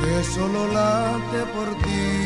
que solo late por ti.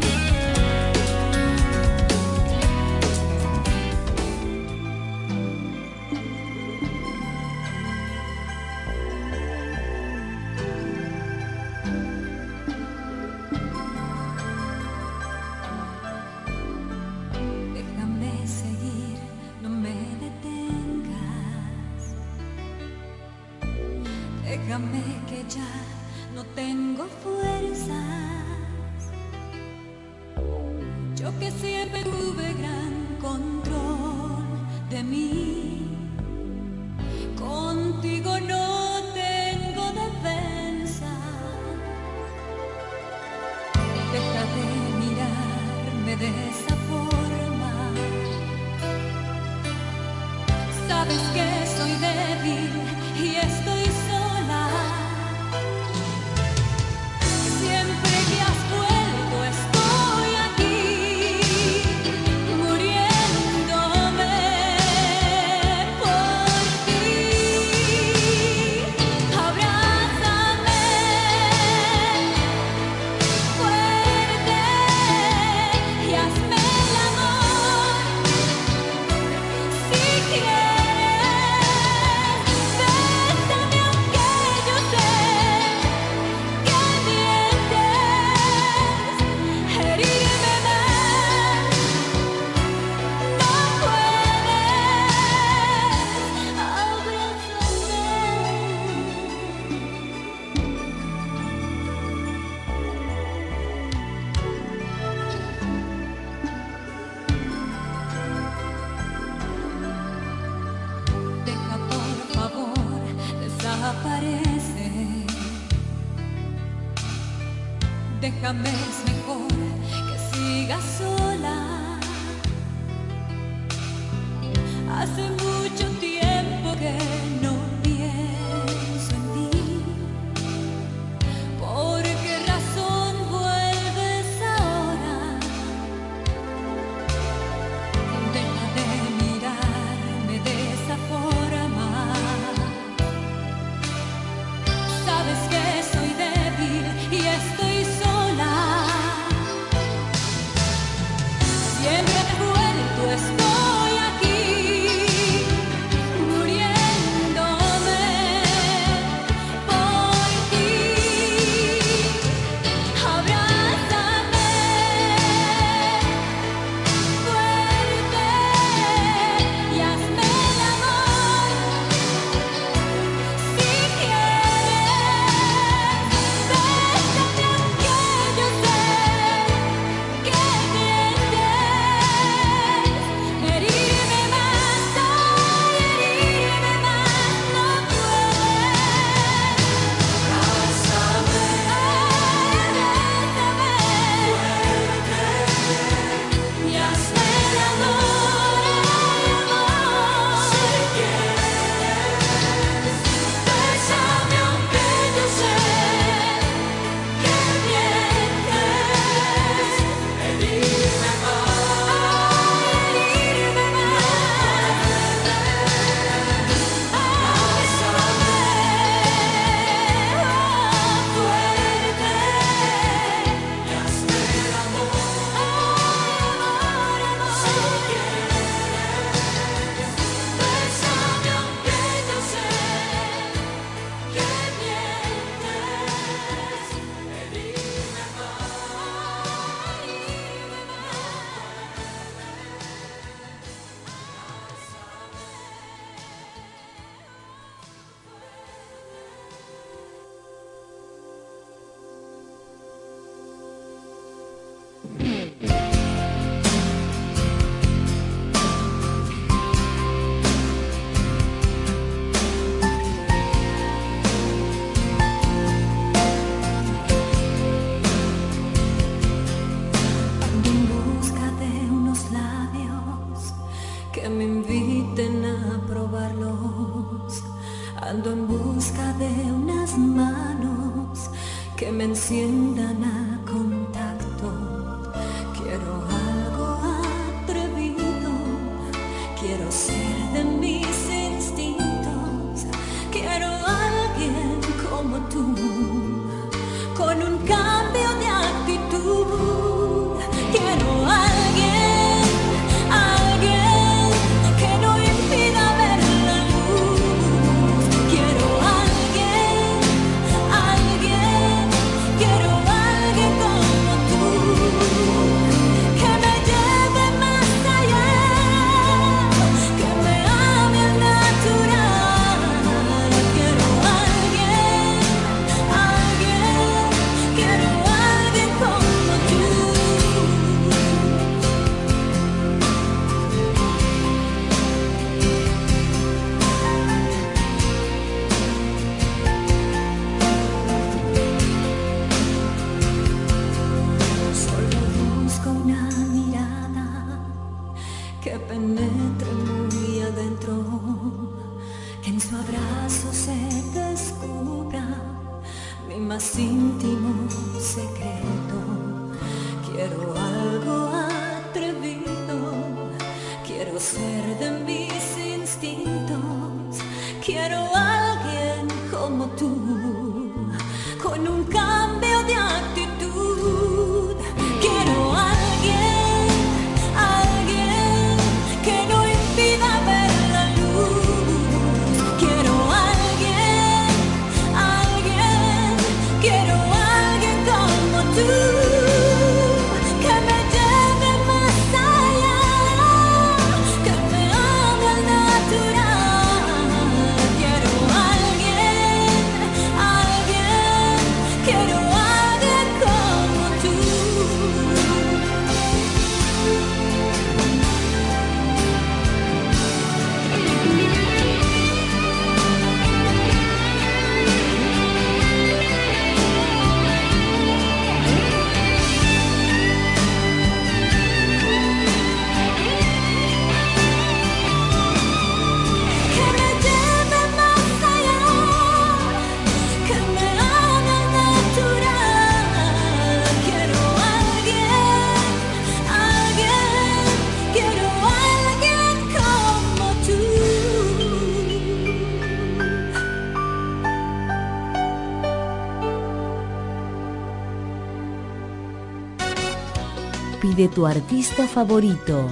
tu artista favorito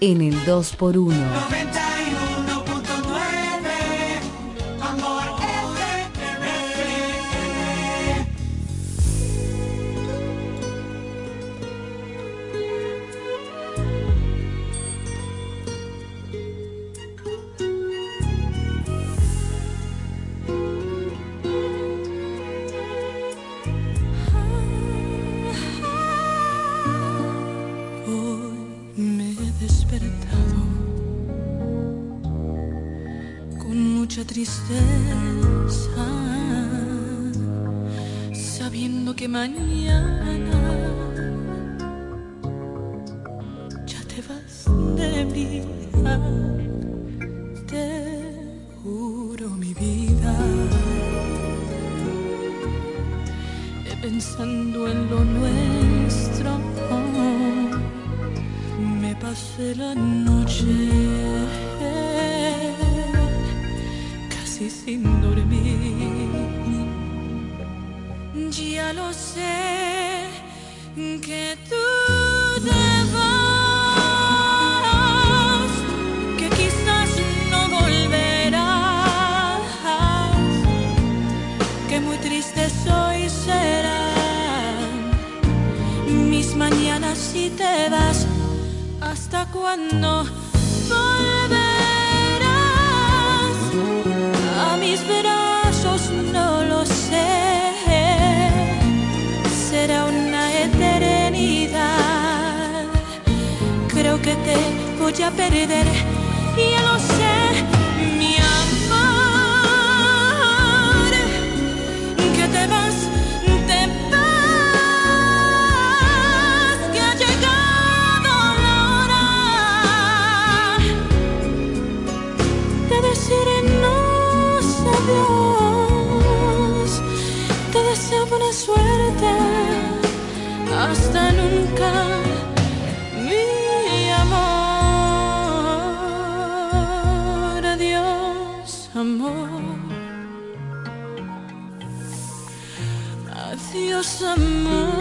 en el 2x1. porque mañana ya te vas de mi vida. Te juro mi vida. Pensando en lo nuestro, me pasé la noche casi sin dormir ya lo sé que tú te vas, que quizás no volverás, que muy triste soy serán mis mañanas si te vas, hasta cuando volverás a mis veranos. voy a perder. amar.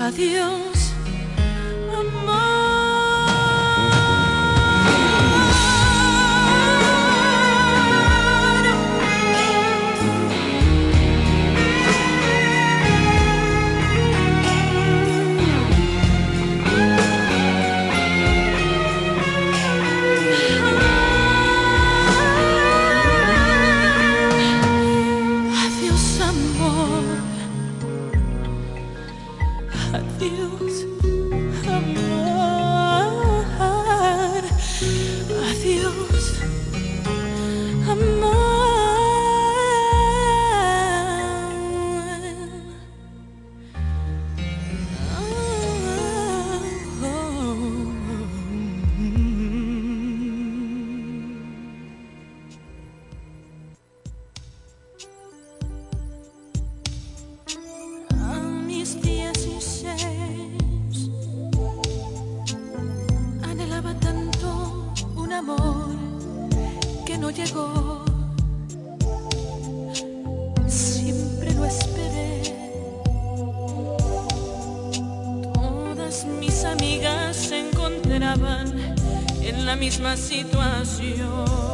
Adiós. llegó. Siempre lo esperé. Todas mis amigas se encontraban en la misma situación.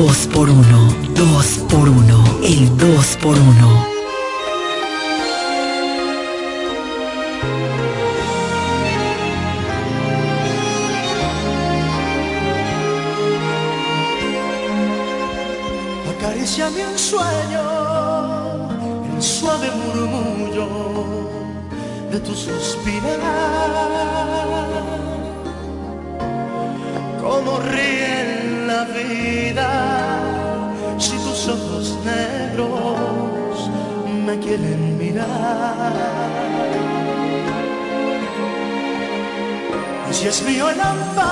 2 por 1 2 por 1 El 2 por 1 It's just me es mío el amparo,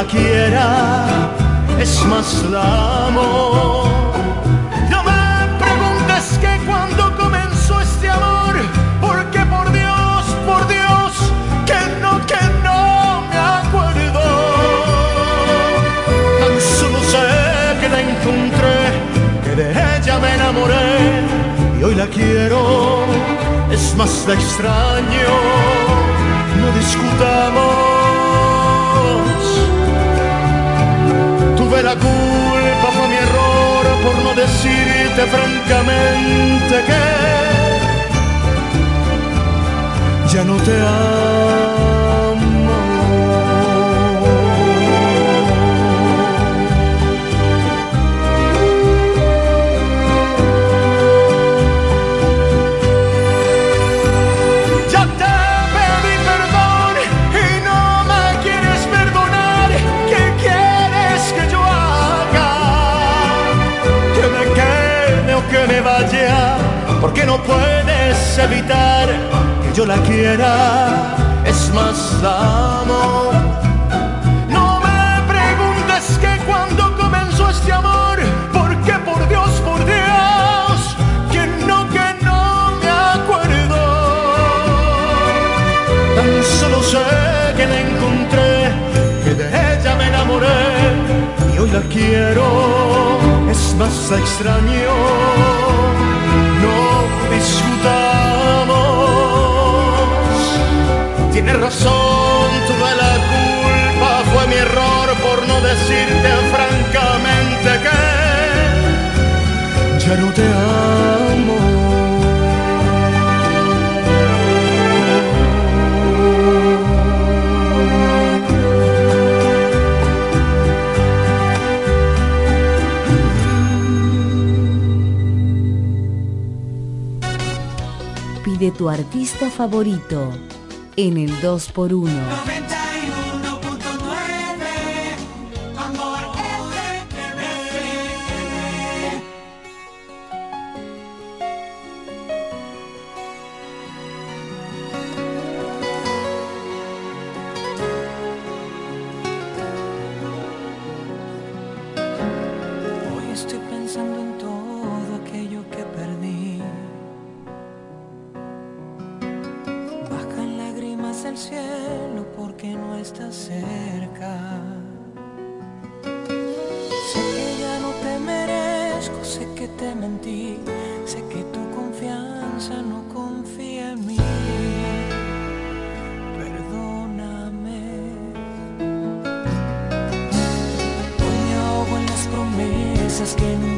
la quiera. Es más, la amo. No me preguntes que cuando comenzó este amor, porque por Dios, por Dios, que no, que no me acuerdo. Tan solo sé que la encontré, que de ella me enamoré y hoy la quiero. Es más, la extraño. No discutamos. La culpa, fue mi error por no decirte francamente que ya no te amo. No puedes evitar que yo la quiera. Es más, la amo. No me preguntes que cuando comenzó este amor, porque por Dios, por Dios, que no, que no me acuerdo. Tan solo sé que la encontré, que de ella me enamoré y hoy la quiero. Es más, extraño. Discutamos. Tienes razón, tuve la culpa, fue mi error por no decirte francamente que ya no te amo. Pide tu artista favorito en el 2x1. asking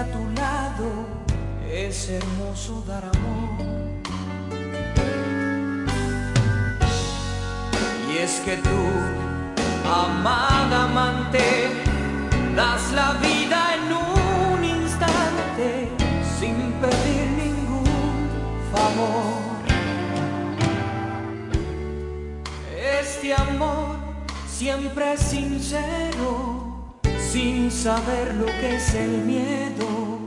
a tu lado es hermoso dar amor. Y es que tú, amada amante, das la vida en un instante sin pedir ningún favor. Este amor siempre sincero, sin saber lo que es el miedo,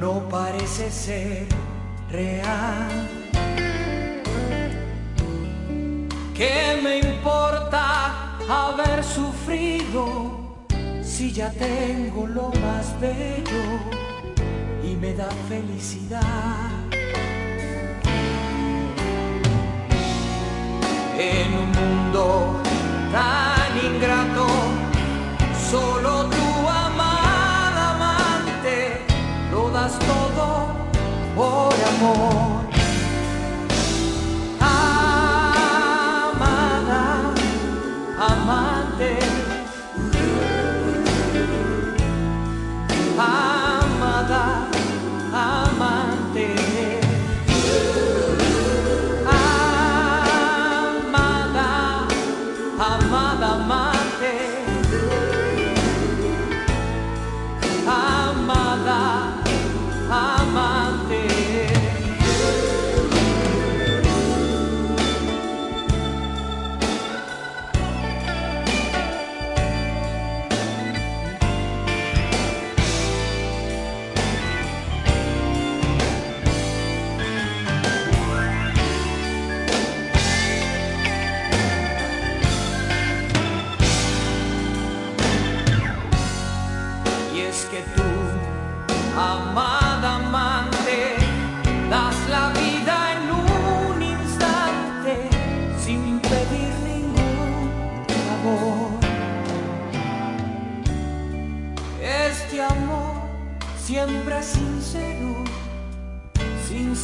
no parece ser real. ¿Qué me importa haber sufrido si ya tengo lo más bello y me da felicidad? En un mundo tan ingrato, solo tu amada amante lo das todo por amor.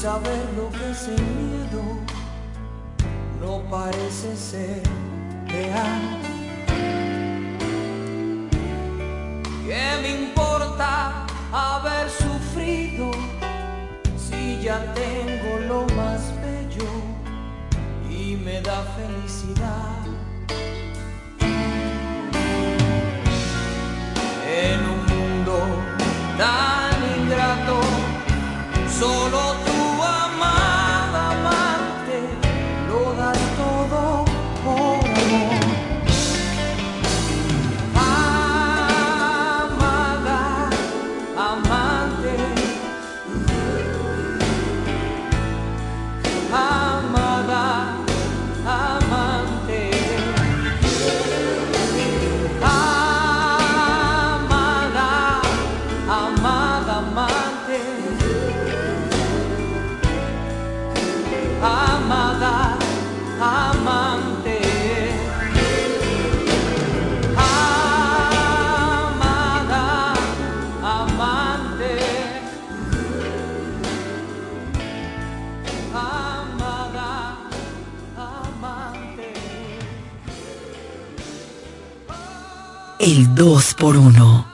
Saber lo que es miedo, no parece ser real. ¿Qué me importa haber sufrido si ya tengo lo más bello y me da felicidad? Dos por uno.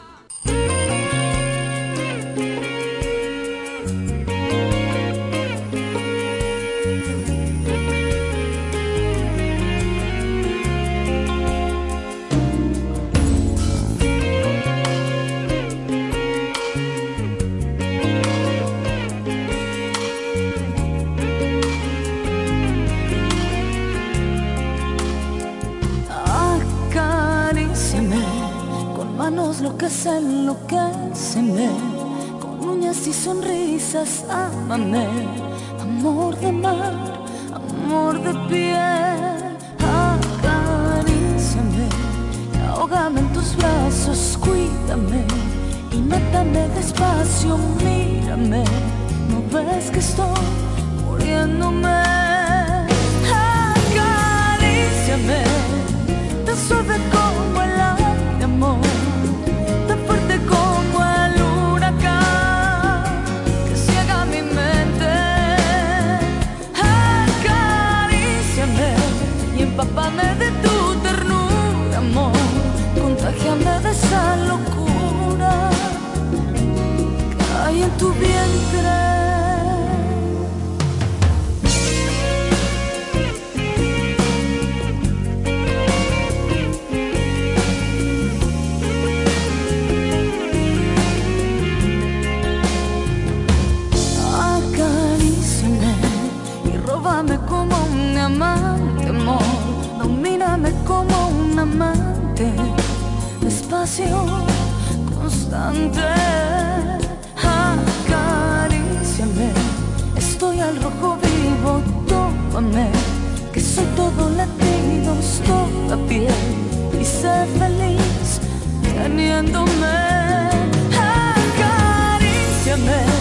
Acariciame, estoy al rojo vivo, tómame, que soy todo latidos, toda piel y sé feliz teniéndome. Acaríciame.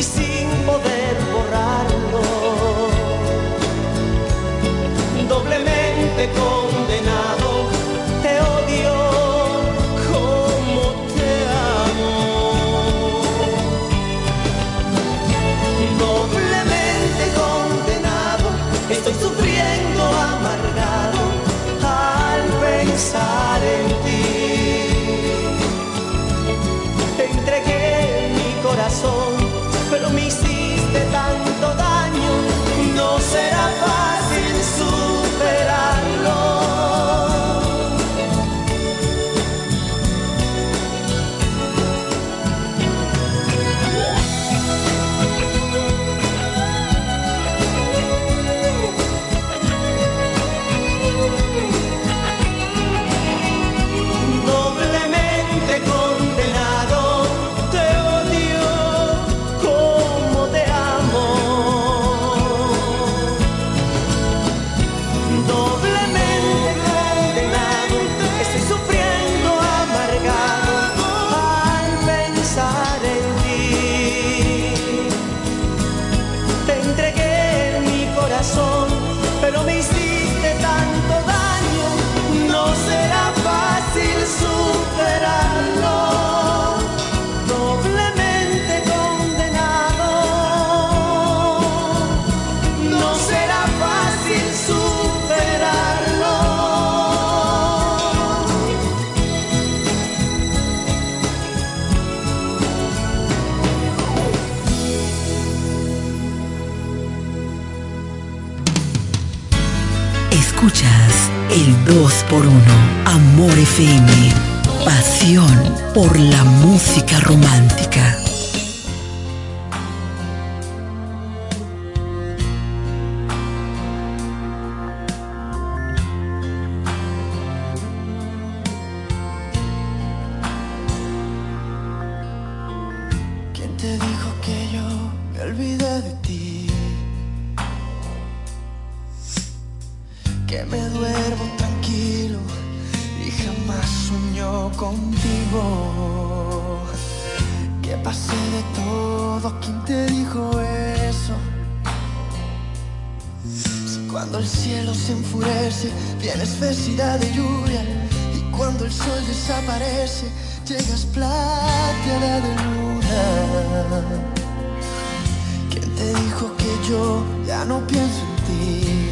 You see. por uno. Amor FM. Pasión por la música romántica. yo ya no pienso en ti.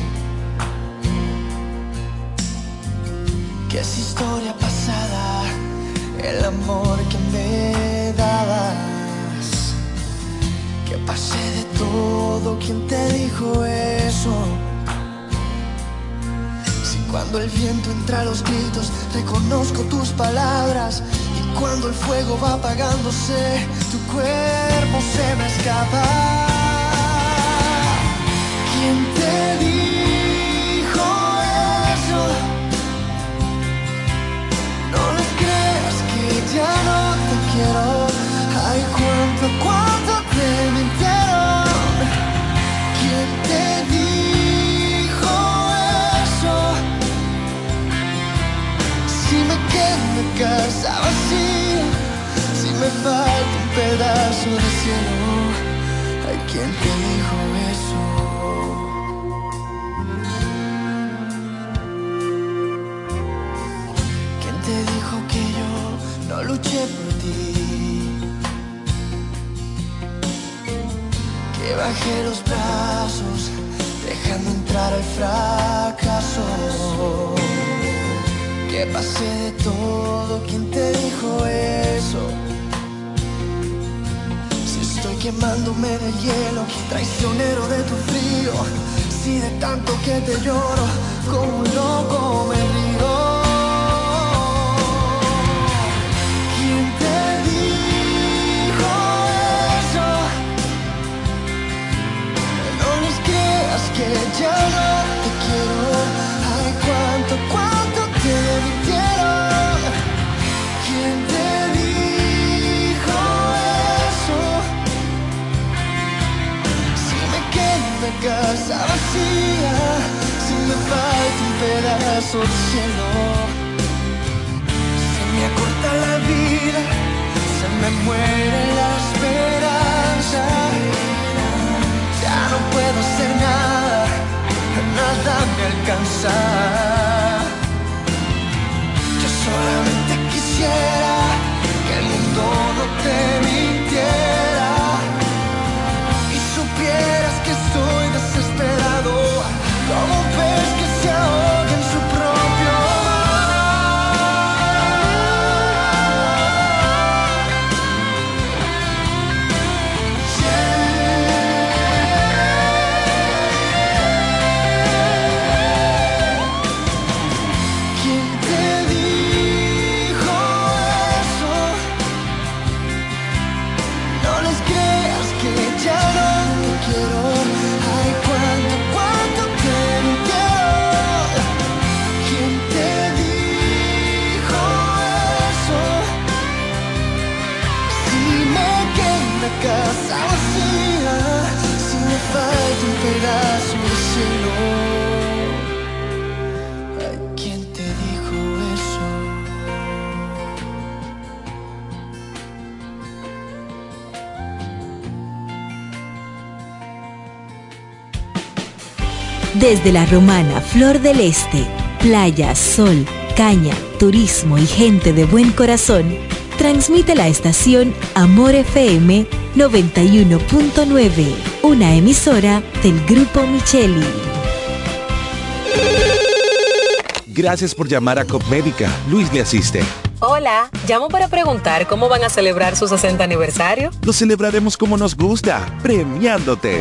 Que es historia pasada, el amor que me dabas. Que pasé de todo, ¿quién te dijo eso? Si cuando el viento entra a los gritos, reconozco tus palabras. Y cuando el fuego va apagándose, tu cuerpo se me escapa falta un pedazo de cielo. Ay, ¿quién te dijo luché por ti? Que bajé los brazos, dejando entrar el fracaso. Que pasé de todo, ¿quién te dijo eso? Si estoy quemándome de hielo, traicionero de tu frío. Si de tanto que te lloro, como un loco me río. Pedazo de cielo. Se me acorta la vida, se me muere la esperanza. Ya no puedo hacer nada, nada me alcanza. Desde la romana Flor del Este, playa, sol, caña, turismo y gente de buen corazón, transmite la estación Amor FM 91.9, una emisora del Grupo Micheli. Gracias por llamar a Copmédica. Luis le asiste. Hola, llamo para preguntar cómo van a celebrar su 60 aniversario. Lo celebraremos como nos gusta, premiándote.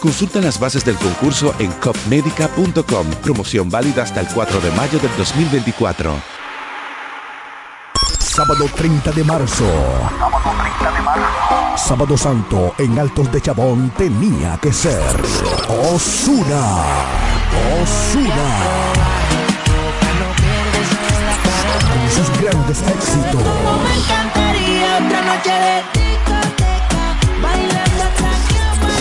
Consulta las bases del concurso en copmedica.com. Promoción válida hasta el 4 de mayo del 2024. Sábado 30 de marzo. Sábado Santo en Altos de Chabón tenía que ser Osuna. Osuna. Con sus grandes éxitos. Me encantaría otra noche de discoteca, bailando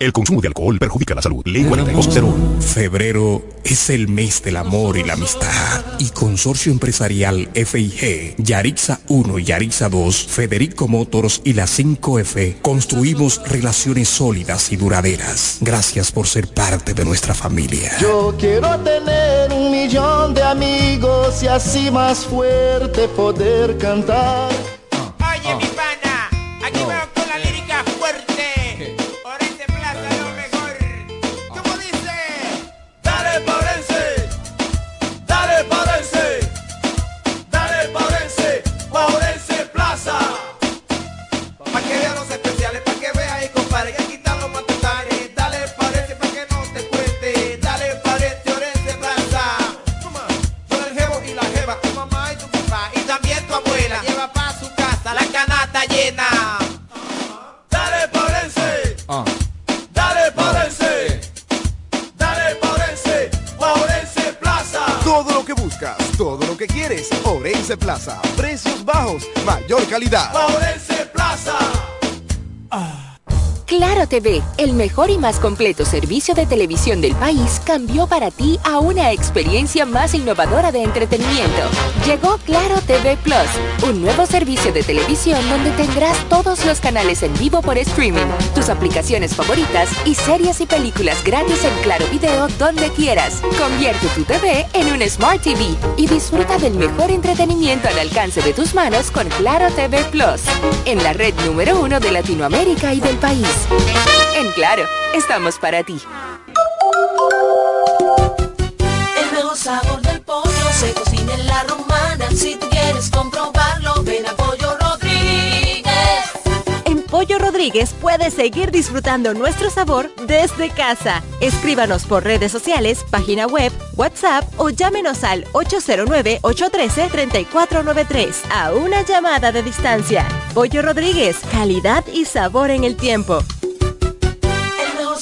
El consumo de alcohol perjudica la salud. Ley 4201. Febrero es el mes del amor y la amistad. Y Consorcio Empresarial FIG, Yarixa 1 y Yarixa 2, Federico Motors y la 5F construimos relaciones sólidas y duraderas. Gracias por ser parte de nuestra familia. Yo quiero tener un millón de amigos y así más fuerte poder cantar. Precios bajos, mayor calidad. TV, el mejor y más completo servicio de televisión del país, cambió para ti a una experiencia más innovadora de entretenimiento. Llegó Claro TV Plus, un nuevo servicio de televisión donde tendrás todos los canales en vivo por streaming, tus aplicaciones favoritas y series y películas gratis en Claro Video donde quieras. Convierte tu TV en un Smart TV y disfruta del mejor entretenimiento al alcance de tus manos con Claro TV Plus, en la red número uno de Latinoamérica y del país. En Claro, estamos para ti. El mejor sabor del pollo se cocina en la romana. Si tú quieres comprobarlo, ven a Pollo Rodríguez. En Pollo Rodríguez puedes seguir disfrutando nuestro sabor desde casa. Escríbanos por redes sociales, página web, WhatsApp o llámenos al 809-813-3493 a una llamada de distancia. Pollo Rodríguez, calidad y sabor en el tiempo.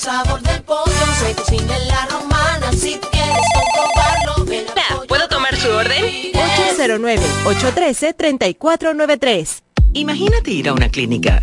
Sabor del pollo se cocina en la romana. Si quieres comprobarlo, ven a ¿Puedo tomar su orden? 809-813-3493. Imagínate ir a una clínica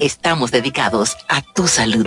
Estamos dedicados a tu salud.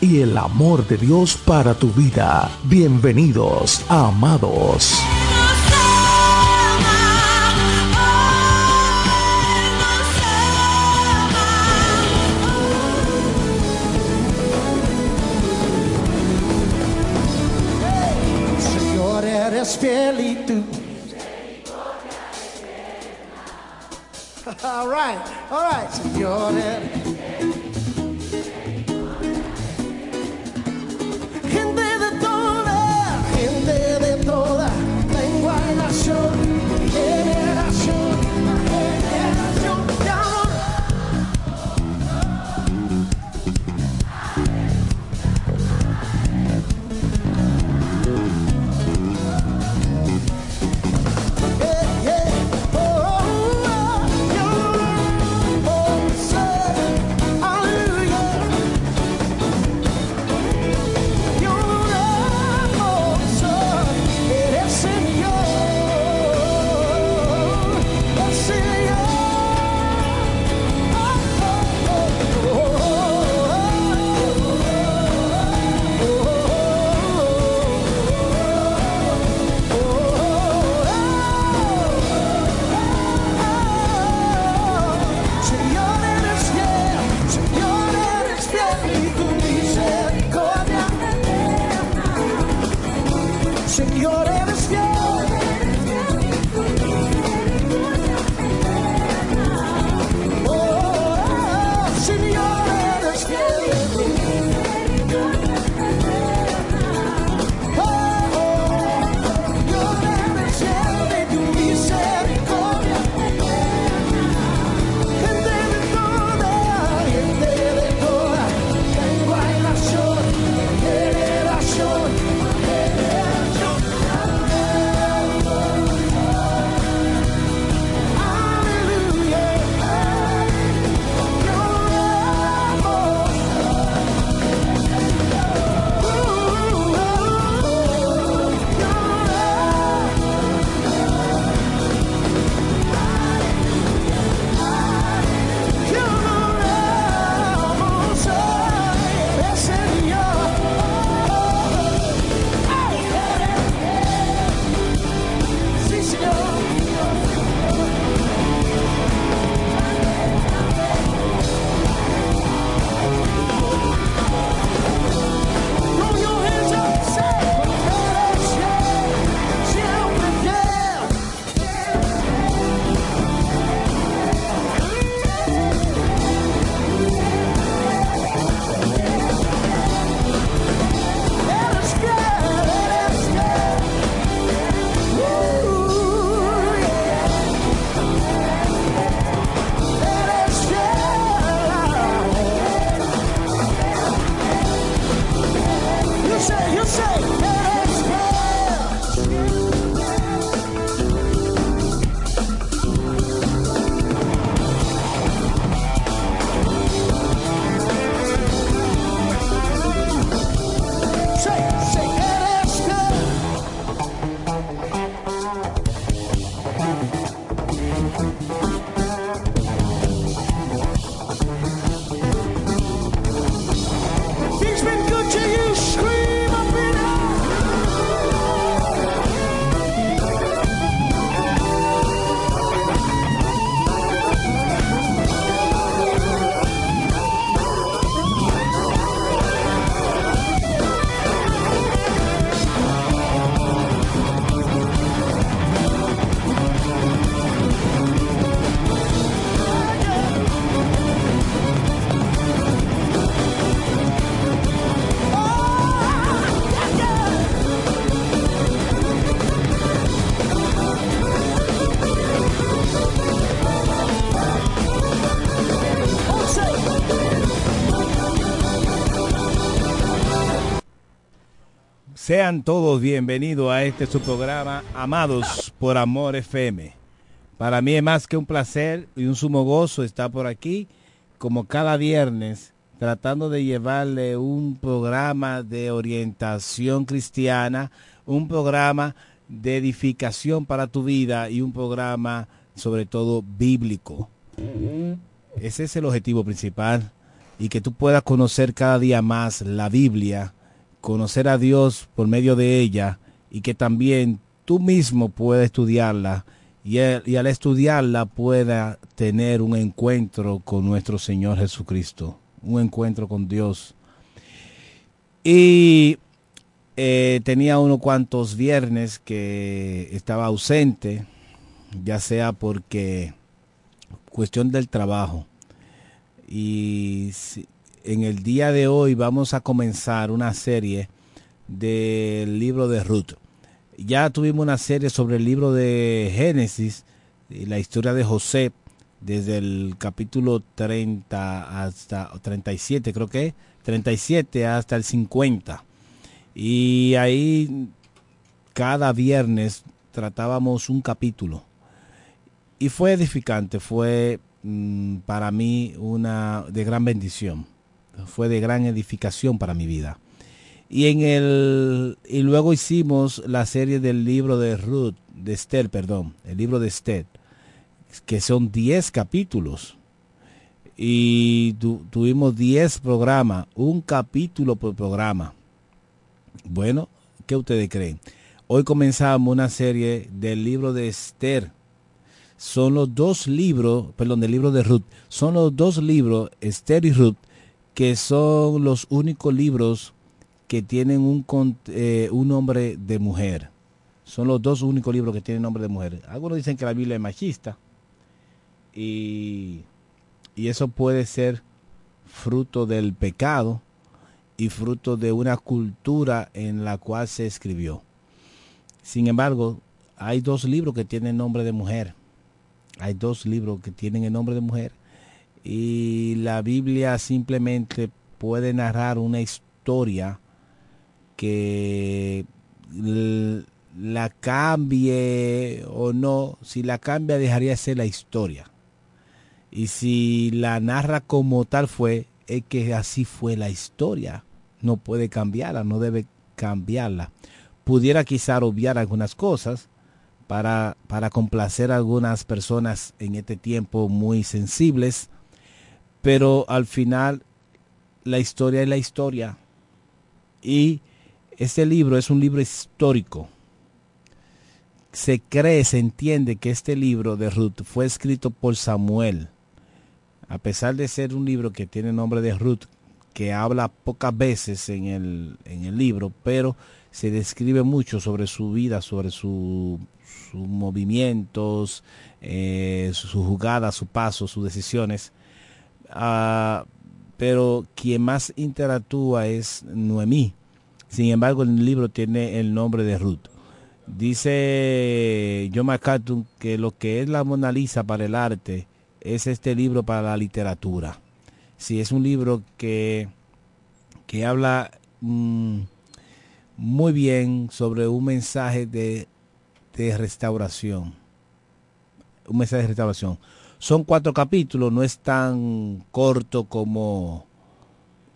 y el amor de Dios para tu vida. Bienvenidos, amados. fiel y tú. All right, all right, Señor. show. Sean todos bienvenidos a este su programa Amados por Amor FM. Para mí es más que un placer y un sumo gozo estar por aquí, como cada viernes, tratando de llevarle un programa de orientación cristiana, un programa de edificación para tu vida y un programa sobre todo bíblico. Ese es el objetivo principal y que tú puedas conocer cada día más la Biblia, conocer a Dios por medio de ella y que también tú mismo puedas estudiarla y, y al estudiarla pueda tener un encuentro con nuestro Señor Jesucristo, un encuentro con Dios. Y eh, tenía unos cuantos viernes que estaba ausente, ya sea porque cuestión del trabajo. Y en el día de hoy vamos a comenzar una serie del libro de Ruth. Ya tuvimos una serie sobre el libro de Génesis, y la historia de José, desde el capítulo 30 hasta 37, creo que es, 37 hasta el 50. Y ahí cada viernes tratábamos un capítulo. Y fue edificante, fue mm, para mí una de gran bendición. Fue de gran edificación para mi vida. Y en el y luego hicimos la serie del libro de Ruth, de Esther, perdón, el libro de Esther, que son 10 capítulos. Y tu- tuvimos 10 programas, un capítulo por programa. Bueno, ¿qué ustedes creen? Hoy comenzamos una serie del libro de Esther. Son los dos libros, perdón, del libro de Ruth. Son los dos libros, Esther y Ruth, que son los únicos libros que tienen un, eh, un nombre de mujer. Son los dos únicos libros que tienen nombre de mujer. Algunos dicen que la Biblia es machista. Y, y eso puede ser fruto del pecado y fruto de una cultura en la cual se escribió. Sin embargo, hay dos libros que tienen nombre de mujer. Hay dos libros que tienen el nombre de mujer. Y la Biblia simplemente puede narrar una historia que la cambie o no. Si la cambia, dejaría de ser la historia. Y si la narra como tal fue, es que así fue la historia. No puede cambiarla, no debe cambiarla. Pudiera quizá obviar algunas cosas para, para complacer a algunas personas en este tiempo muy sensibles, pero al final la historia es la historia. Y este libro es un libro histórico. Se cree, se entiende que este libro de Ruth fue escrito por Samuel. A pesar de ser un libro que tiene nombre de Ruth, que habla pocas veces en el, en el libro, pero se describe mucho sobre su vida, sobre su- sus movimientos, eh, su jugada, su paso, sus decisiones. Ah, pero quien más interactúa es Noemí. Sin embargo, el libro tiene el nombre de Ruth. Dice John McCarthy que lo que es la Mona Lisa para el arte es este libro para la literatura. Sí, es un libro que, que habla mm, muy bien sobre un mensaje de, de restauración. Un mensaje de restauración. Son cuatro capítulos, no es tan corto como,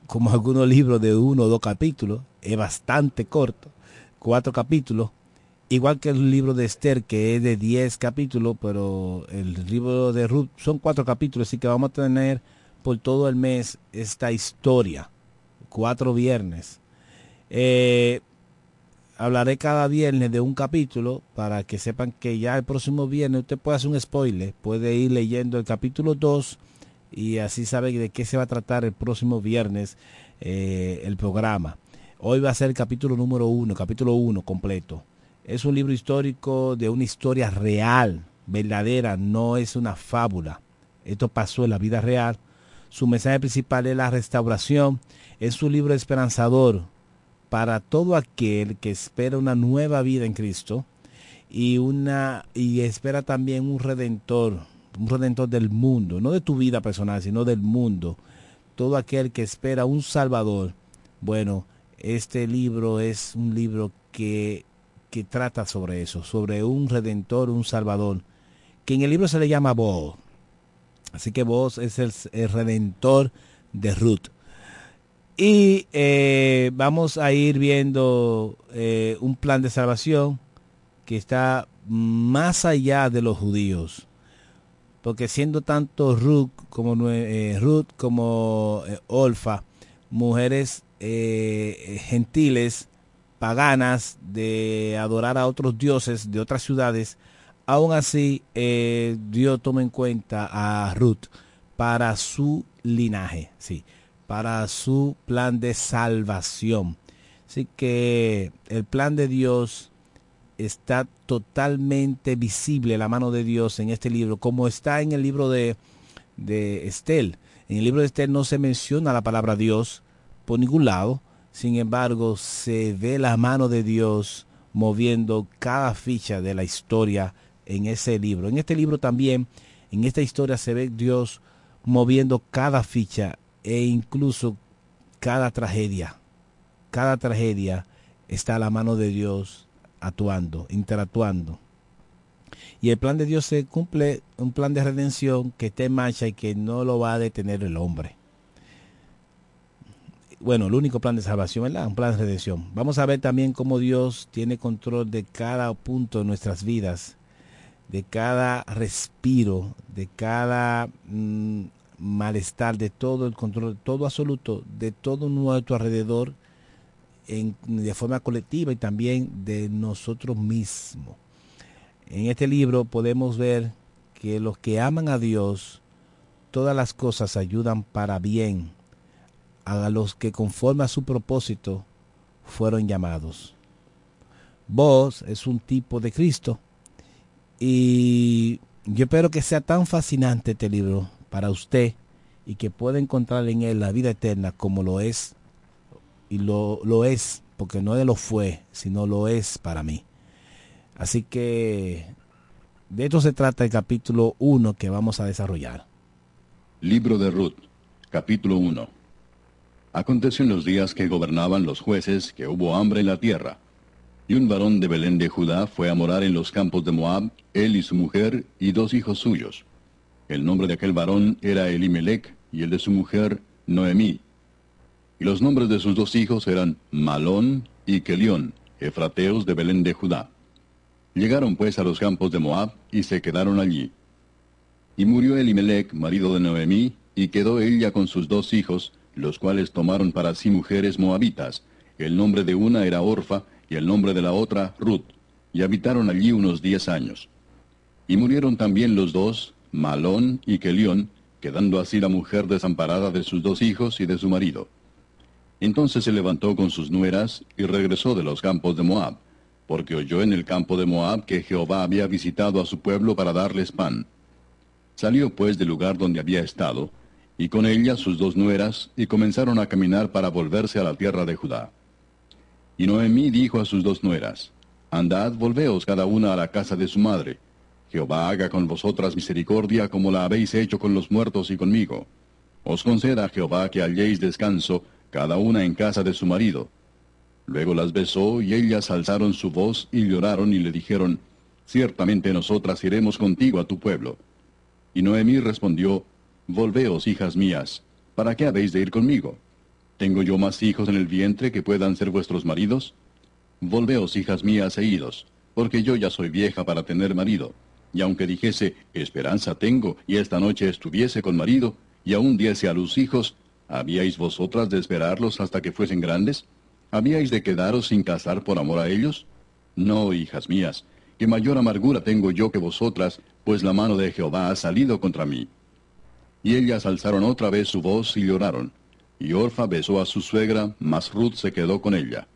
como algunos libros de uno o dos capítulos. Es bastante corto. Cuatro capítulos. Igual que el libro de Esther, que es de 10 capítulos, pero el libro de Ruth son cuatro capítulos, así que vamos a tener por todo el mes esta historia. Cuatro viernes. Eh, hablaré cada viernes de un capítulo para que sepan que ya el próximo viernes usted puede hacer un spoiler, puede ir leyendo el capítulo 2 y así sabe de qué se va a tratar el próximo viernes eh, el programa. Hoy va a ser el capítulo número 1, capítulo 1 completo. Es un libro histórico de una historia real, verdadera, no es una fábula. Esto pasó en la vida real. Su mensaje principal es la restauración. Es un libro esperanzador para todo aquel que espera una nueva vida en Cristo y una y espera también un redentor, un redentor del mundo, no de tu vida personal, sino del mundo. Todo aquel que espera un salvador. Bueno, este libro es un libro que que trata sobre eso, sobre un redentor, un salvador, que en el libro se le llama Boaz. Así que Boaz es el, el redentor de Ruth. Y eh, vamos a ir viendo eh, un plan de salvación que está más allá de los judíos. Porque siendo tanto Ruth como, eh, Ruth como Olfa, mujeres gentiles, paganas, de adorar a otros dioses de otras ciudades, aún así Dios toma en cuenta a Ruth para su linaje, sí, para su plan de salvación. Así que el plan de Dios está totalmente visible, la mano de Dios en este libro, como está en el libro de, de Estel. En el libro de Estel no se menciona la palabra Dios por ningún lado, sin embargo se ve la mano de Dios moviendo cada ficha de la historia en ese libro. En este libro también, en esta historia se ve Dios moviendo cada ficha e incluso cada tragedia. Cada tragedia está a la mano de Dios actuando, interactuando. Y el plan de Dios se cumple, un plan de redención que está en marcha y que no lo va a detener el hombre. Bueno, el único plan de salvación, ¿verdad? Un plan de redención. Vamos a ver también cómo Dios tiene control de cada punto de nuestras vidas, de cada respiro, de cada mm, malestar, de todo el control, todo absoluto, de todo nuestro alrededor, en, de forma colectiva y también de nosotros mismos. En este libro podemos ver que los que aman a Dios, todas las cosas ayudan para bien a los que conforme a su propósito fueron llamados. Vos es un tipo de Cristo y yo espero que sea tan fascinante este libro para usted y que pueda encontrar en él la vida eterna como lo es y lo, lo es porque no lo fue sino lo es para mí así que de esto se trata el capítulo 1 que vamos a desarrollar Libro de Ruth, capítulo 1. Aconteció en los días que gobernaban los jueces que hubo hambre en la tierra. Y un varón de Belén de Judá fue a morar en los campos de Moab, él y su mujer y dos hijos suyos. El nombre de aquel varón era Elimelech y el de su mujer Noemí. Y los nombres de sus dos hijos eran Malón y Kelión, efrateos de Belén de Judá. Llegaron pues a los campos de Moab y se quedaron allí. Y murió Elimelech, marido de Noemí, y quedó ella con sus dos hijos, los cuales tomaron para sí mujeres moabitas. El nombre de una era Orfa, y el nombre de la otra Ruth, y habitaron allí unos diez años. Y murieron también los dos, Malón y Kelión, quedando así la mujer desamparada de sus dos hijos y de su marido. Entonces se levantó con sus nueras y regresó de los campos de Moab, porque oyó en el campo de Moab que Jehová había visitado a su pueblo para darles pan. Salió pues del lugar donde había estado, y con ella sus dos nueras, y comenzaron a caminar para volverse a la tierra de Judá. Y Noemí dijo a sus dos nueras, Andad, volveos cada una a la casa de su madre. Jehová haga con vosotras misericordia como la habéis hecho con los muertos y conmigo. Os conceda Jehová que halléis descanso, cada una en casa de su marido. Luego las besó, y ellas alzaron su voz y lloraron y le dijeron, Ciertamente nosotras iremos contigo a tu pueblo. Y Noemí respondió, Volveos, hijas mías, ¿para qué habéis de ir conmigo? ¿Tengo yo más hijos en el vientre que puedan ser vuestros maridos? Volveos, hijas mías, e idos, porque yo ya soy vieja para tener marido. Y aunque dijese, esperanza tengo, y esta noche estuviese con marido, y aún diese a luz hijos, ¿habíais vosotras de esperarlos hasta que fuesen grandes? ¿Habíais de quedaros sin casar por amor a ellos? No, hijas mías, que mayor amargura tengo yo que vosotras, pues la mano de Jehová ha salido contra mí. Y ellas alzaron otra vez su voz y lloraron. Y Orfa besó a su suegra, mas Ruth se quedó con ella.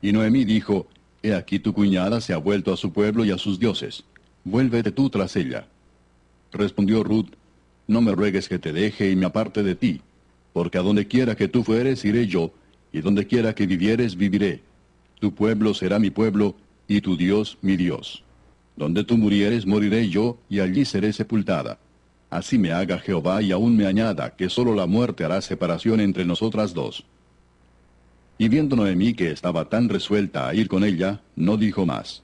Y Noemí dijo, He aquí tu cuñada se ha vuelto a su pueblo y a sus dioses. Vuélvete tú tras ella. Respondió Ruth, No me ruegues que te deje y me aparte de ti, porque a donde quiera que tú fueres iré yo, y donde quiera que vivieres viviré. Tu pueblo será mi pueblo, y tu Dios mi Dios. Donde tú murieres moriré yo, y allí seré sepultada. Así me haga Jehová y aún me añada, que sólo la muerte hará separación entre nosotras dos. Y viendo Noemí que estaba tan resuelta a ir con ella, no dijo más.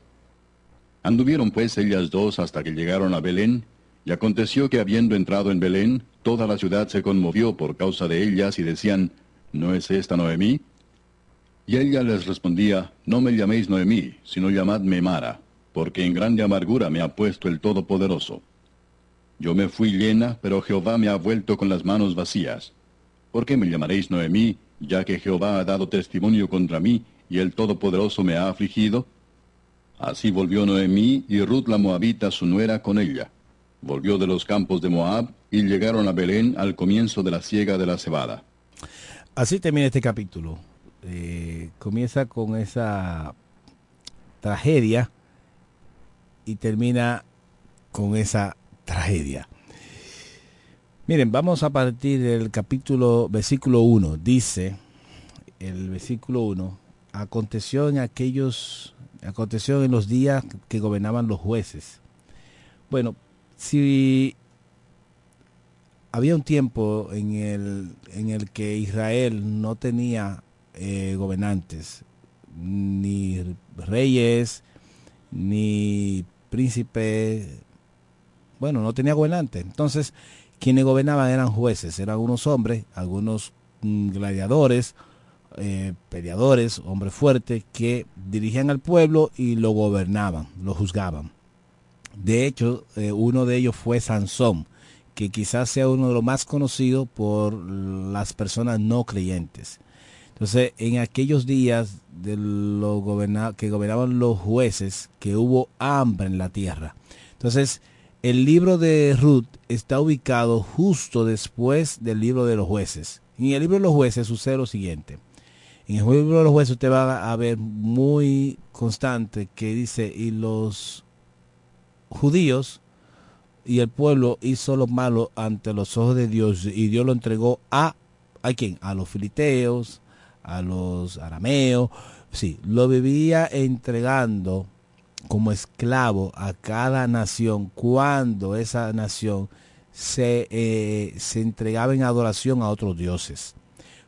Anduvieron pues ellas dos hasta que llegaron a Belén, y aconteció que habiendo entrado en Belén, toda la ciudad se conmovió por causa de ellas y decían, ¿no es esta Noemí? Y ella les respondía, No me llaméis Noemí, sino llamadme Mara, porque en grande amargura me ha puesto el Todopoderoso. Yo me fui llena, pero Jehová me ha vuelto con las manos vacías. ¿Por qué me llamaréis Noemí, ya que Jehová ha dado testimonio contra mí, y el Todopoderoso me ha afligido? Así volvió Noemí y Ruth la Moabita su nuera con ella. Volvió de los campos de Moab y llegaron a Belén al comienzo de la siega de la cebada. Así termina este capítulo. eh, comienza con esa tragedia y termina con esa tragedia. Miren, vamos a partir del capítulo, versículo 1. Dice el versículo 1, aconteció en aquellos, aconteció en los días que gobernaban los jueces. Bueno, si había un tiempo en el, en el que Israel no tenía eh, gobernantes, ni reyes, ni príncipes, bueno, no tenía gobernante. Entonces, quienes gobernaban eran jueces, eran unos hombres, algunos mm, gladiadores, eh, peleadores, hombres fuertes, que dirigían al pueblo y lo gobernaban, lo juzgaban. De hecho, eh, uno de ellos fue Sansón, que quizás sea uno de los más conocidos por las personas no creyentes. Entonces, en aquellos días de lo que gobernaban los jueces, que hubo hambre en la tierra. Entonces, el libro de Ruth está ubicado justo después del libro de los jueces. Y en el libro de los jueces sucede lo siguiente. En el libro de los jueces usted va a ver muy constante que dice, y los judíos y el pueblo hizo lo malo ante los ojos de Dios y Dios lo entregó a, ¿a quién? A los filisteos, a los arameos, sí, lo vivía entregando como esclavo a cada nación cuando esa nación se, eh, se entregaba en adoración a otros dioses.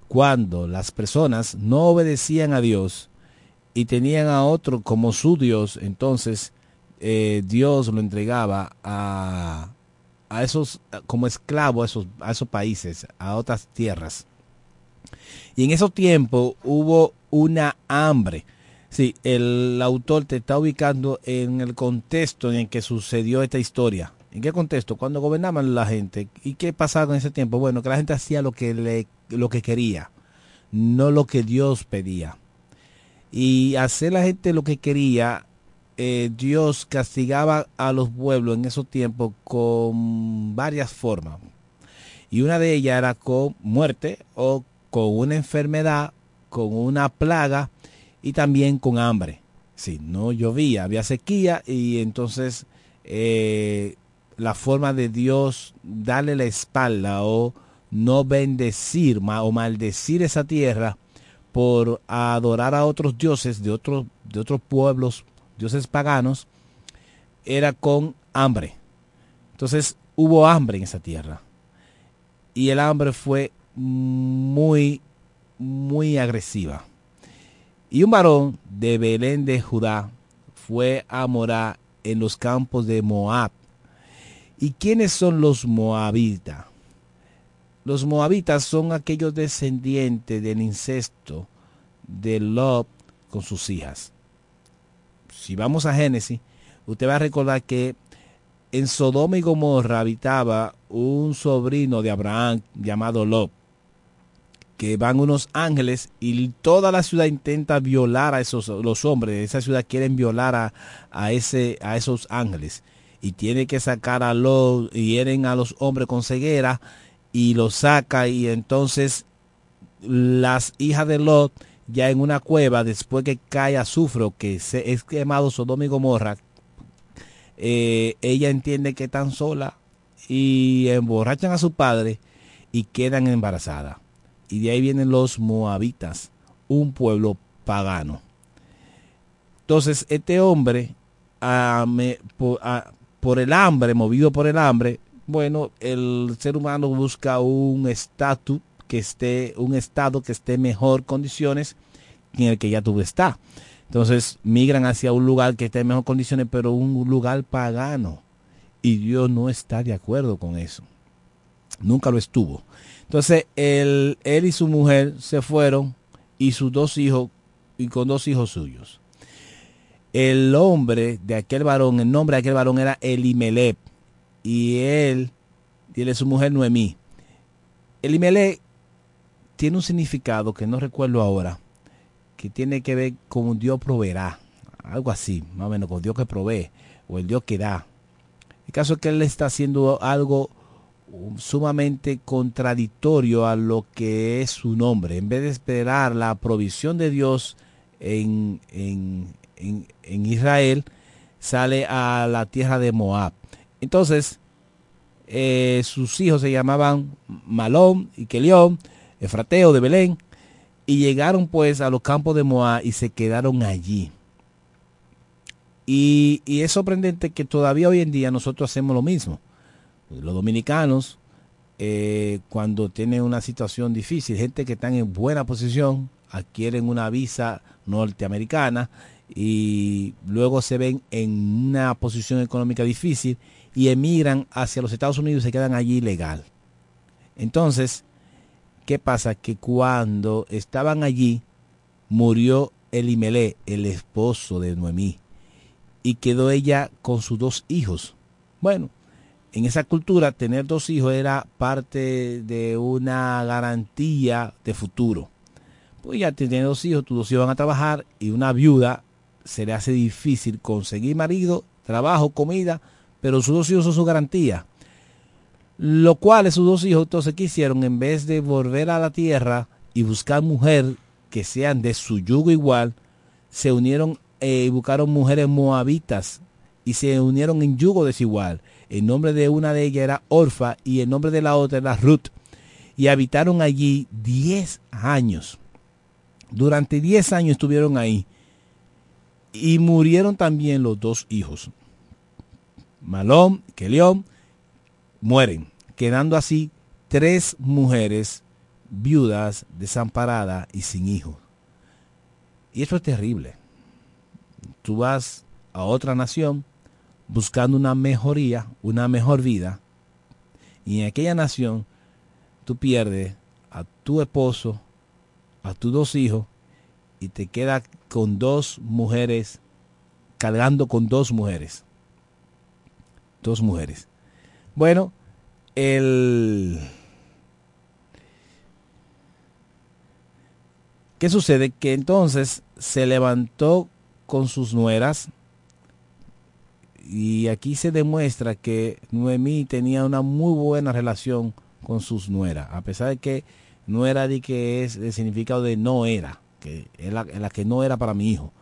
Cuando las personas no obedecían a Dios y tenían a otro como su Dios, entonces eh, Dios lo entregaba a, esos como esclavo a esos, a esos países, a otras tierras. Y en esos tiempos hubo una hambre. Sí, el autor te está ubicando en el contexto en el que sucedió esta historia. ¿En qué contexto? Cuando gobernaban la gente. ¿Y qué pasaba en ese tiempo? Bueno, que la gente hacía lo que, le, lo que quería, no lo que Dios pedía. Y hacer la gente lo que quería, eh, Dios castigaba a los pueblos en esos tiempos con varias formas. Y una de ellas era con muerte o con una enfermedad, con una plaga y también con hambre. Si no llovía, había sequía y entonces eh, la forma de Dios darle la espalda o no bendecir o maldecir esa tierra por adorar a otros dioses de otros, de otros pueblos, dioses paganos, era con hambre. Entonces hubo hambre en esa tierra. Y el hambre fue muy, muy agresiva. Y un varón de Belén de Judá fue a morar en los campos de Moab. ¿Y quiénes son los moabitas? Los moabitas son aquellos descendientes del incesto de Lot con sus hijas. Si vamos a Génesis, usted va a recordar que en Sodoma y Gomorra habitaba un sobrino de Abraham llamado Lot que van unos ángeles y toda la ciudad intenta violar a esos los hombres esa ciudad quieren violar a, a ese a esos ángeles y tiene que sacar a los hieren a los hombres con ceguera y los saca y entonces las hijas de Lot ya en una cueva después que cae azufre que se es quemado Sodoma y Gomorra eh, ella entiende que están sola y emborrachan a su padre y quedan embarazadas y de ahí vienen los moabitas, un pueblo pagano. Entonces, este hombre, por, el hambre, movido por el hambre, bueno, el ser humano busca un estatus que esté, un estado que esté en mejor condiciones que en el que ya tú está. Entonces migran hacia un lugar que esté en mejor condiciones, pero un lugar pagano. Y Dios no está de acuerdo con eso. Nunca lo estuvo. Entonces, él, él y su mujer se fueron y sus dos hijos, y con dos hijos suyos. El hombre de aquel varón, el nombre de aquel varón era Elimelech. Y él, y él es su mujer Noemí. Elimelech tiene un significado que no recuerdo ahora, que tiene que ver con Dios proveerá. Algo así, más o menos, con Dios que provee, o el Dios que da. El caso es que él está haciendo algo um, sumamente contradictorio a lo que es su nombre. En vez de esperar la provisión de Dios en, en, en, Israel, sale a la tierra de Moab. Entonces, eh, sus hijos se llamaban Malón y Kelión, Efrateo de Belén, y llegaron pues a los campos de Moab y se quedaron allí. Y, es sorprendente que todavía hoy en día nosotros hacemos lo mismo. Los dominicanos, eh, cuando tienen una situación difícil, gente que están en buena posición, adquieren una visa norteamericana y luego se ven en una posición económica difícil y emigran hacia los Estados Unidos y se quedan allí ilegal. Entonces, ¿qué pasa? Que cuando estaban allí, murió Elimelé, el esposo de Noemí, y quedó ella con sus dos hijos. Bueno, en esa cultura tener dos hijos era parte de una garantía de futuro. Pues ya tienes dos hijos, tus dos hijos van a trabajar y una viuda se le hace difícil conseguir marido, trabajo, comida, pero sus dos hijos son su garantía. Lo cual sus dos hijos entonces quisieron, en vez de volver a la tierra y buscar mujer que sean de su yugo igual, se unieron eh, y buscaron mujeres moabitas y se unieron en yugo desigual. El nombre de una de ellas era Orfa y el nombre de la otra era Ruth. Y habitaron allí 10 años. Durante 10 años estuvieron ahí. Y murieron también los dos hijos. Malón, Kelión, mueren, quedando así tres mujeres viudas, desamparadas y sin hijos. Y esto es terrible. Tú vas a otra nación buscando una mejoría, una mejor vida, y en aquella nación tú pierdes a tu esposo, a tus dos hijos, y te quedas con dos mujeres, cargando con dos mujeres. Dos mujeres. Bueno, el... ¿Qué sucede? Que entonces se levantó con sus nueras, y aquí se demuestra que Noemí tenía una muy buena relación con sus nueras, a pesar de que no era de que es el significado de no era, es la, la, que no era para mi hijo.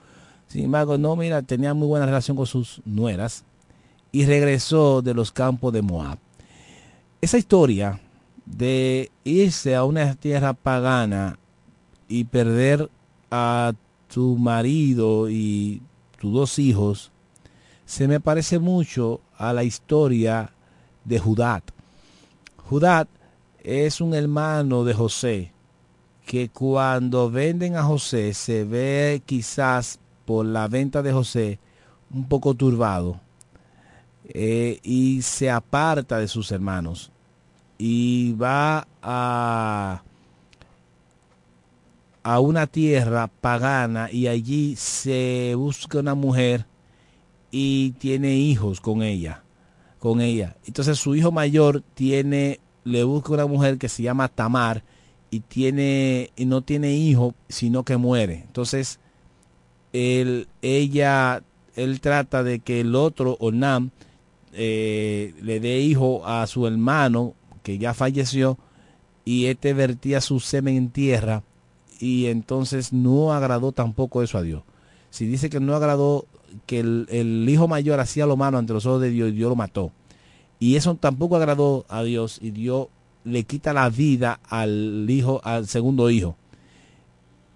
Sin embargo, no, mira, tenía muy buena relación con sus nueras y regresó de los campos de Moab. Esa historia de irse a una tierra pagana y perder a tu marido y tus dos hijos se me parece mucho a la historia de Judá. Judá es un hermano de José que cuando venden a José se ve quizás por la venta de José un poco turbado eh, y se aparta de sus hermanos y va a a una tierra pagana y allí se busca una mujer y tiene hijos con ella, con ella. Entonces su hijo mayor tiene, le busca una mujer que se llama Tamar y tiene, y no tiene hijo, sino que muere. Entonces él, ella, él trata de que el otro, Onam, eh, le dé hijo a su hermano que ya falleció y este vertía su semen en tierra y entonces no agradó tampoco eso a Dios. Si dice que no agradó que el, el, hijo mayor hacía lo malo ante los ojos de Dios y Dios lo mató. Y eso tampoco agradó a Dios y Dios le quita la vida al hijo, al segundo hijo.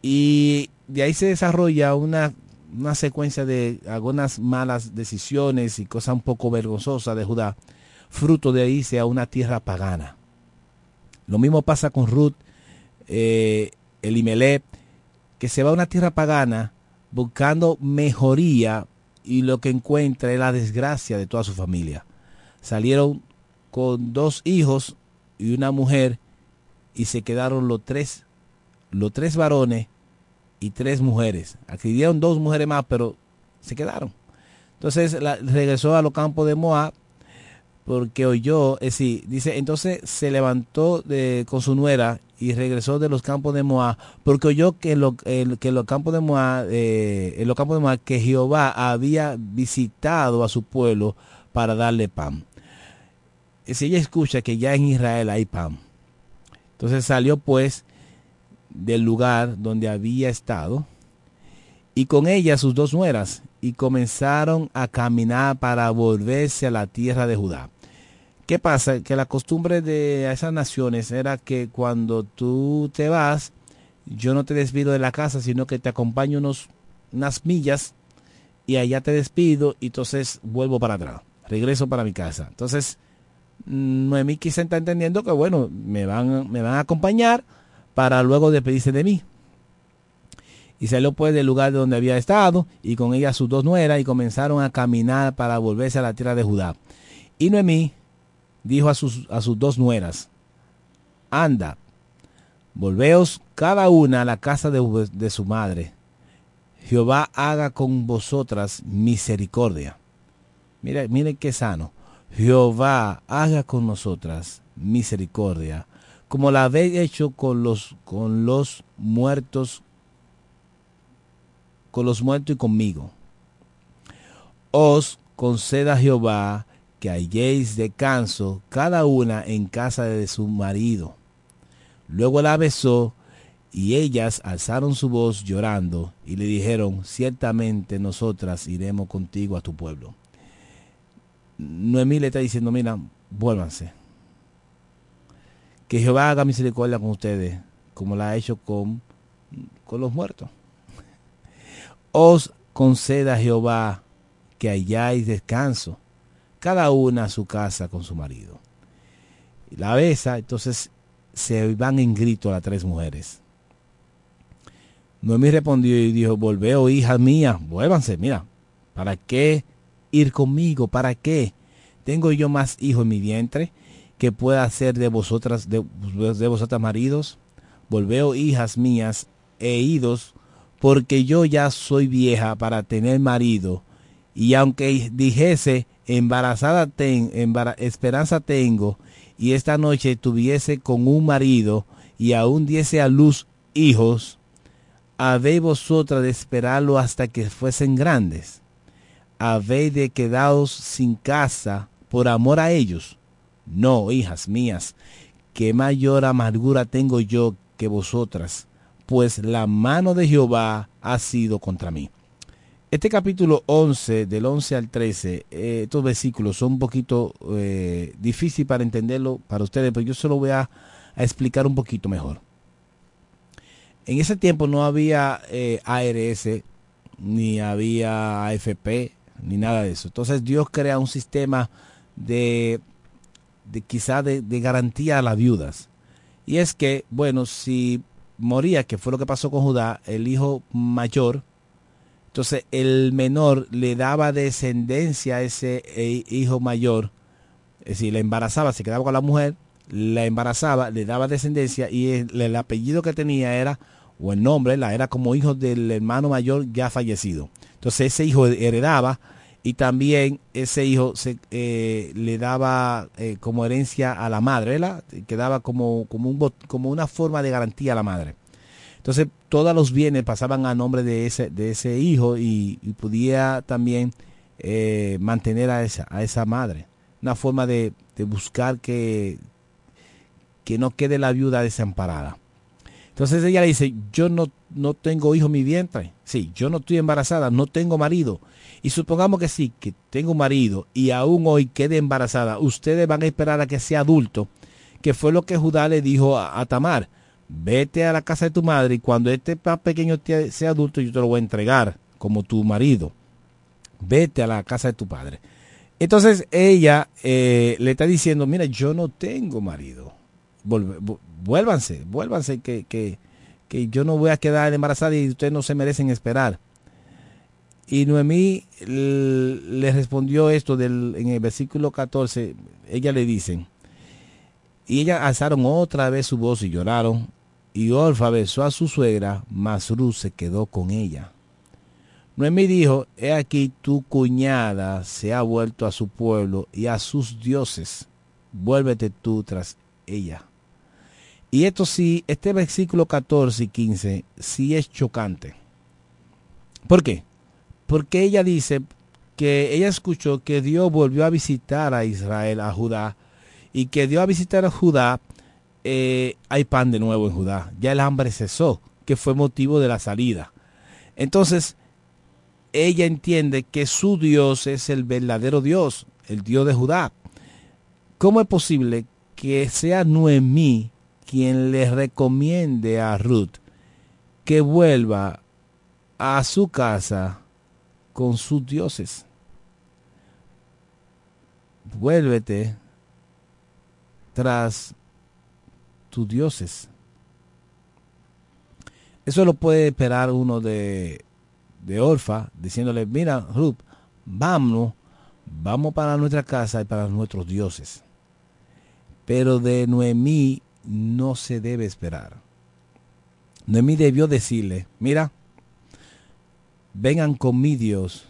Y de ahí se desarrolla una, una secuencia de algunas malas decisiones y cosas un poco vergonzosas de Judá, fruto de irse a una tierra pagana. Lo mismo pasa con Ruth, eh, que se va a una tierra pagana buscando mejoría y lo que encuentra es la desgracia de toda su familia. Salieron con dos hijos y una mujer y se quedaron los tres, los tres varones y tres mujeres. Adquirieron dos mujeres más, pero se quedaron. Entonces regresó a los campos de Moab porque oyó, es decir, dice, entonces se levantó de, con su nuera y regresó de los campos de Moab, porque oyó que, lo, el, que los campos de Moab, eh, en los campos de Moab, que Jehová había visitado a su pueblo para darle pan. Si ella escucha que ya en Israel hay pan. Entonces salió pues del lugar donde había estado y con ella sus dos nueras y comenzaron a caminar para volverse a la tierra de Judá. ¿Qué pasa? Que la costumbre de esas naciones era que cuando tú te vas, yo no te despido de la casa, sino que te acompaño unos, unas millas y allá te despido y entonces vuelvo para atrás, regreso para mi casa. Entonces, Noemí quizá está entendiendo que, bueno, me van, me van a acompañar para luego despedirse de mí. Y salió pues del lugar donde había estado y con ella sus dos nueras y comenzaron a caminar para volverse a la tierra de Judá. Y Noemí dijo a sus, a sus dos nueras, anda, volveos cada una a la casa de, de su madre. Jehová haga con vosotras misericordia. Mire, mire qué sano. Jehová haga con nosotras misericordia, como la habéis hecho con los, con los muertos, con los muertos y conmigo. Os conceda Jehová que halléis descanso cada una en casa de su marido. Luego la besó y ellas alzaron su voz llorando y le dijeron, ciertamente nosotras iremos contigo a tu pueblo. Noemí le está diciendo, mira, vuélvanse. Que Jehová haga misericordia con ustedes, como la ha hecho con, con los muertos. Os conceda Jehová que hayáis descanso, cada una a su casa con su marido. La besa, entonces se van en grito las tres mujeres. Noemí respondió y dijo, volveo, hijas mías, vuélvanse, mira, ¿para qué ir conmigo? ¿Para qué? ¿Tengo yo más hijos en mi vientre que pueda ser de vosotras, de, vosotras maridos? Volveo, hijas mías, e idos, porque yo ya soy vieja para tener marido, y aunque dijese, embarazada ten, esperanza tengo, y esta noche tuviese con un marido, y aún diese a luz hijos, habéis vosotras de esperarlo hasta que fuesen grandes. Habéis de quedaros sin casa por amor a ellos. No, hijas mías, que mayor amargura tengo yo que vosotras, pues la mano de Jehová ha sido contra mí. Este capítulo 11, del 11 al 13, eh, estos versículos son un poquito eh, difícil para entenderlo para ustedes, pero yo se lo voy a, a explicar un poquito mejor. En ese tiempo no había eh, ARS, ni había AFP, ni nada de eso. Entonces Dios crea un sistema de, de quizá de, garantía a las viudas. Y es que, bueno, si moría, que fue lo que pasó con Judá, el hijo mayor, entonces el menor le daba descendencia a ese eh, hijo mayor, es decir, le embarazaba, se quedaba con la mujer, la embarazaba, le daba descendencia y el apellido que tenía era o el nombre la era como hijo del hermano mayor ya fallecido. Entonces ese hijo heredaba y también ese hijo se, eh, le daba eh, como herencia a la madre, ¿verdad? quedaba como, como, un, como una forma de garantía a la madre. Entonces todos los bienes pasaban a nombre de ese, de ese hijo y, y podía también eh, mantener a esa, a esa madre. Una forma de, de buscar que, que no quede la viuda desamparada. Entonces ella le dice, yo no, no tengo hijo en mi vientre. Sí, yo no estoy embarazada, no tengo marido. Y supongamos que sí, que tengo marido y aún hoy quede embarazada. Ustedes van a esperar a que sea adulto, que fue lo que Judá le dijo a, Tamar. Vete a la casa de tu madre y cuando este más pequeño sea adulto yo te lo voy a entregar como tu marido. Vete a la casa de tu padre. Entonces ella eh, le está diciendo, mira, yo no tengo marido. Vuélvanse, vuélvanse, que, que, que, yo no voy a quedar embarazada y ustedes no se merecen esperar. Y Noemí le respondió esto del, en el versículo 14, ella le dice, y ellas alzaron otra vez su voz y lloraron, y Orfa besó a su suegra, mas Ruth se quedó con ella. Noemí dijo, he aquí tu cuñada se ha vuelto a su pueblo y a sus dioses, vuélvete tú tras ella. Y esto sí, este versículo 14 y 15 sí es chocante. ¿Por qué? Porque ella dice que ella escuchó que Dios volvió a visitar a Israel, a Judá, y que dio a visitar a Judá, eh, hay pan de nuevo en Judá. Ya el hambre cesó, que fue motivo de la salida. Entonces, ella entiende que su Dios es el verdadero Dios, el Dios de Judá. ¿Cómo es posible que sea Noemí quien le recomiende a Ruth que vuelva a su casa con sus dioses? Vuélvete tras tus dioses. Eso lo puede esperar uno de, de Orfa, diciéndole, mira, Ruth, vámonos, vamos para nuestra casa y para nuestros dioses. Pero de Noemí no se debe esperar. Noemí debió decirle, mira, vengan con mi Dios,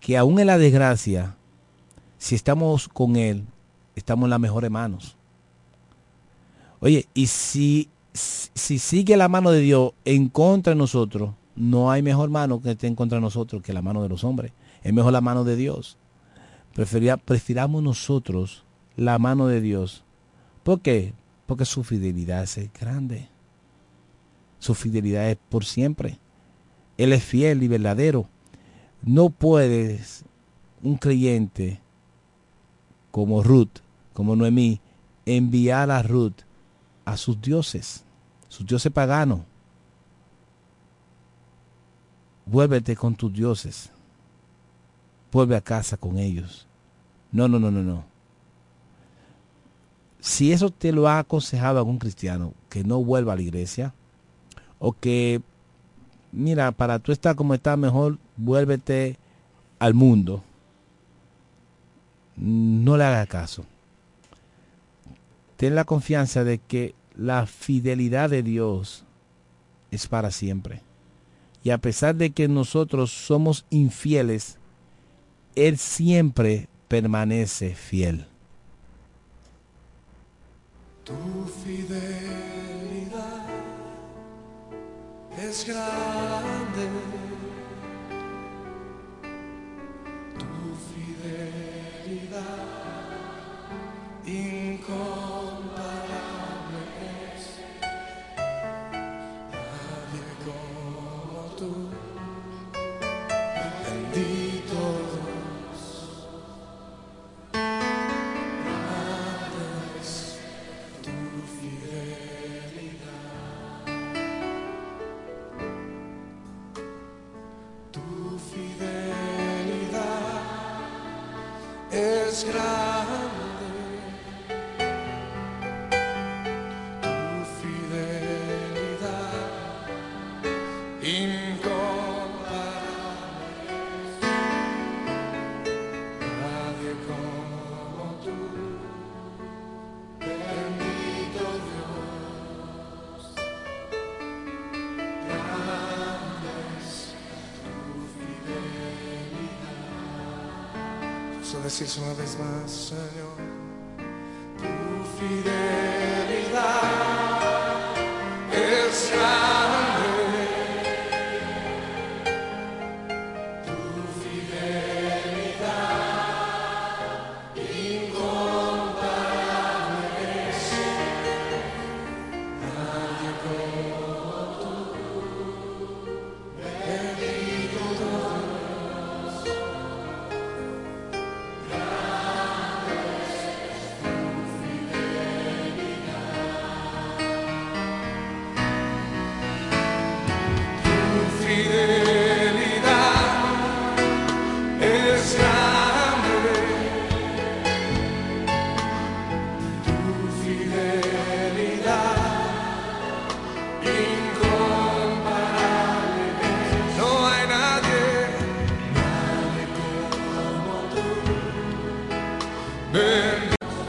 que aún en la desgracia, si estamos con Él, estamos en las mejores manos. Oye, y si, si sigue la mano de Dios en contra de nosotros, no hay mejor mano que esté en contra de nosotros que la mano de los hombres. Es mejor la mano de Dios. Prefería, prefiramos nosotros la mano de Dios. ¿Por qué? Porque su fidelidad es grande. Su fidelidad es por siempre. Él es fiel y verdadero. No puedes un creyente como Ruth, como Noemí, enviar a Ruth a sus dioses, sus dioses paganos. Vuélvete con tus dioses. Vuelve a casa con ellos. No, no, no, no, no. Si eso te lo ha aconsejado algún cristiano, que no vuelva a la iglesia, o que, mira, para tú estar como estás mejor, vuélvete al mundo. No le haga caso. Ten la confianza de que la fidelidad de Dios es para siempre. Y a pesar de que nosotros somos infieles, Él siempre permanece fiel. Tu fidelidad es grande. Tu fidelidad incomparable es Decirse una vez más, Señor. Tu fidelidad